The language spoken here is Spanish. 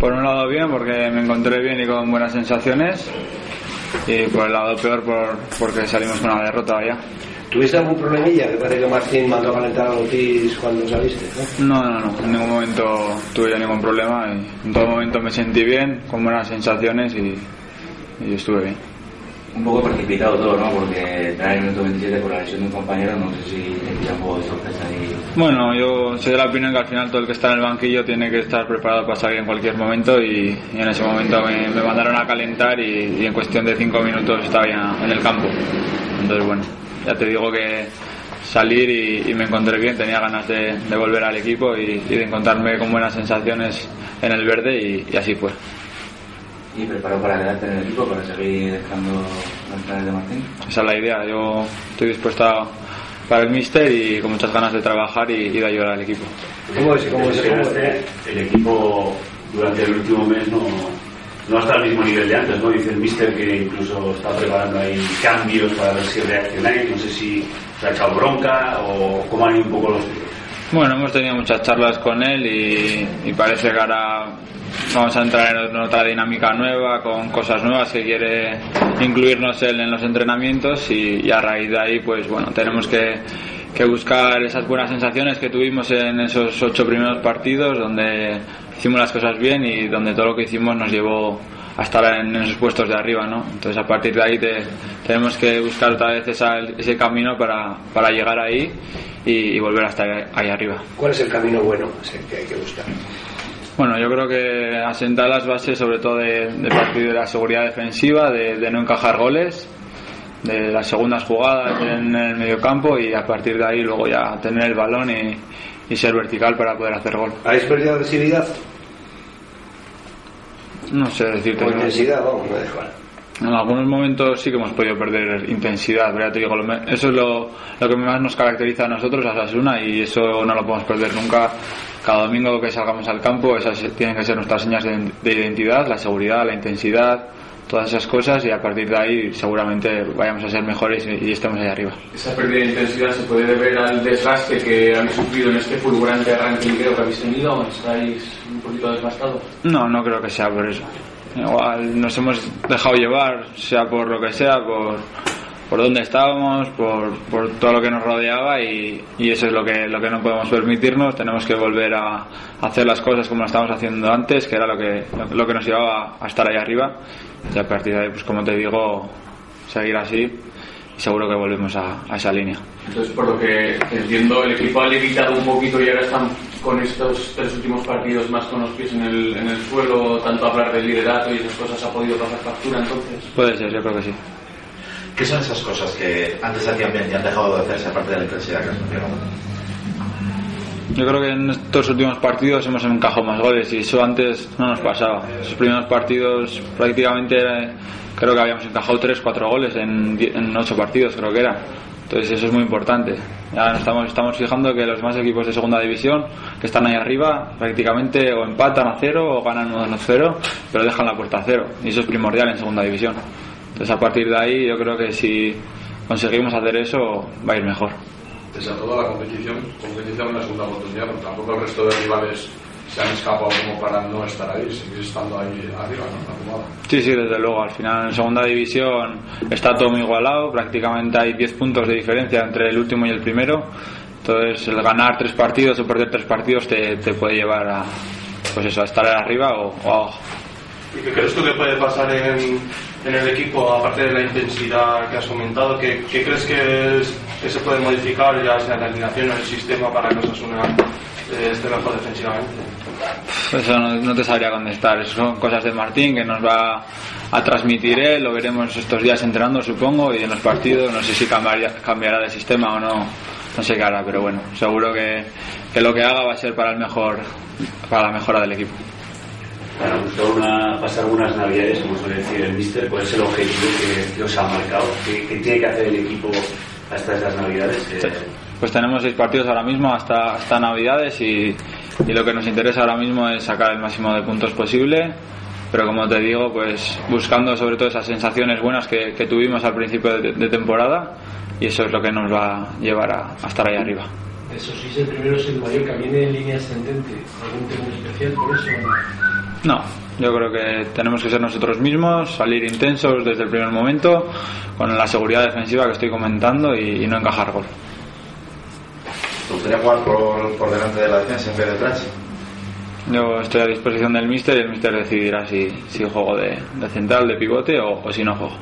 Por un lado bien, porque me encontré bien y con buenas sensaciones. Y por el lado peor, por, porque salimos con una derrota allá. ¿Tuviste algún problemilla? Me parece que Martín mandó a calentar a Ortiz cuando saliste. ¿no? no, no, no. En ningún momento tuve ningún problema. Y en todo momento me sentí bien, con buenas sensaciones y, y estuve bien. Un poco precipitado todo, ¿no? Porque traer el minuto 27 por la lesión de un compañero, no sé si un. Bueno, yo soy de la opinión que al final todo el que está en el banquillo tiene que estar preparado para salir en cualquier momento y, en ese momento me, me mandaron a calentar y, en cuestión de cinco minutos estaba ya en el campo. Entonces, bueno, ya te digo que salir y, me encontré bien, tenía ganas de, volver al equipo y, de encontrarme con buenas sensaciones en el verde y así fue. ¿Y preparado para quedarte en el equipo, para seguir dejando los planes de Martín? Esa es la idea, yo estoy dispuesto a- para el míster y con muchas ganas de trabajar y, y de ayudar al equipo. ¿Cómo es? ¿Cómo es? ¿Cómo es? Lesionaste, el equipo durante el último mes no, no está al mismo nivel de antes, ¿no? Dice el míster que incluso está preparando ahí cambios para ver si reaccionáis, no sé si se ha echado bronca o cómo han ido un poco los. Bueno, hemos tenido muchas charlas con él y, y parece que ahora vamos a entrar en otra dinámica nueva, con cosas nuevas que quiere incluirnos él en los entrenamientos y, y a raíz de ahí, pues bueno, tenemos que, que buscar esas buenas sensaciones que tuvimos en esos ocho primeros partidos donde hicimos las cosas bien y donde todo lo que hicimos nos llevó a estar en esos puestos de arriba, ¿no? Entonces a partir de ahí te- tenemos que buscar otra vez esa- ese camino para, para llegar ahí y, y volver a estar ahí arriba. ¿Cuál es el camino bueno que hay que buscar? Bueno, yo creo que asentar las bases sobre todo de, de partir de la seguridad defensiva, de, de no encajar goles, de las segundas jugadas en el mediocampo y a partir de ahí luego ya tener el balón y, y ser vertical para poder hacer gol. ¿Habéis perdido agresividad No sé decirte. o ¿no? intensidad? Vamos, me da igual. En algunos momentos sí que hemos podido perder intensidad, ya te digo, eso es lo, lo que más nos caracteriza a nosotros, a Sasuna, y eso no lo podemos perder nunca. Cada domingo que salgamos al campo, esas tienen que ser nuestras señas de, de identidad, la seguridad, la intensidad, todas esas cosas, y a partir de ahí seguramente vayamos a ser mejores y, y estemos ahí arriba. Esa pérdida de intensidad se puede deber al desgaste que habéis sufrido en este fulgurante arranque que habéis tenido. ¿Estáis un poquito desgastados? No, no creo que sea por eso. Igual nos hemos dejado llevar, sea por lo que sea, por, por dónde estábamos, por, por todo lo que nos rodeaba y, y eso es lo que, lo que no podemos permitirnos. Tenemos que volver a hacer las cosas como lo estábamos haciendo antes, que era lo que, lo que nos llevaba a estar ahí arriba. Y a partir de ahí, pues como te digo, seguir así y seguro que volvemos a, a esa línea. Entonces, por lo que entiendo, el equipo ha levitado un poquito y ahora están con estos tres últimos partidos más con los pies en el, en el suelo, tanto hablar del liderato y esas cosas ha podido pasar factura entonces. Puede ser, yo creo que sí. ¿Qué son esas cosas que antes hacían bien y han dejado de hacerse aparte de la intensidad que has mencionado? Yo creo que en estos últimos partidos hemos encajado más goles y eso antes no nos pasaba. Esos primeros partidos prácticamente creo que habíamos encajado 3, 4 goles en, en 8 partidos, creo que era. Entonces eso es muy importante. Ya nos estamos, fijando que los demás equipos de segunda división que están ahí arriba prácticamente o empatan a cero o ganan 1-0, pero dejan la puerta a cero. Y eso es primordial en segunda división. Entonces a partir de ahí yo creo que si conseguimos hacer eso va a ir mejor. Pese a toda la competición, competición una segunda oportunidad, tampoco el resto de rivales se han escapado como para no estar ahí, seguir estando ahí arriba, ¿no? Sí, sí, desde luego. Al final en segunda división está todo muy igualado. Prácticamente hay 10 puntos de diferencia entre el último y el primero. Entonces el ganar tres partidos o perder tres partidos te, te puede llevar a, pues eso, a estar arriba o, o abajo. ¿Y qué crees tú que puede pasar en, en el equipo, aparte de la intensidad que has comentado? ¿Qué, crees que, es- que se puede modificar, ya sea la alineación o el sistema, para que Osasuna eh, esté mejor defensivamente? Eso no, no te sabría contestar. Eso son cosas de Martín que nos va a transmitir él. Lo veremos estos días entrenando, supongo, y en los partidos. No sé si cambiaría- cambiará de sistema o no. No sé qué hará, pero bueno, seguro que, que lo que haga va a ser para el mejor, para la mejora del equipo. Para una, pasar unas navidades, como suele decir el míster, ¿cuál es el objetivo que, que os ha marcado? ¿Qué, qué tiene que hacer el equipo hasta esas navidades? Eh, Pues tenemos seis partidos ahora mismo hasta, hasta Navidades y, y lo que nos interesa ahora mismo es sacar el máximo de puntos posible. Pero como te digo, pues buscando sobre todo esas sensaciones buenas que, que tuvimos al principio de, de temporada y eso es lo que nos va a llevar a, a estar ahí arriba. Eso sí, si el primero es el Mallorca, viene en línea ascendente. ¿Algún tema especial por eso? No, yo creo que tenemos que ser nosotros mismos, salir intensos desde el primer momento, con la seguridad defensiva que estoy comentando y, y no encajar gol. ¿Te gustaría jugar por, por delante de la defensa en vez de? Yo estoy a disposición del míster y el míster decidirá si, si juego de, de central, de pivote o, o si no juego.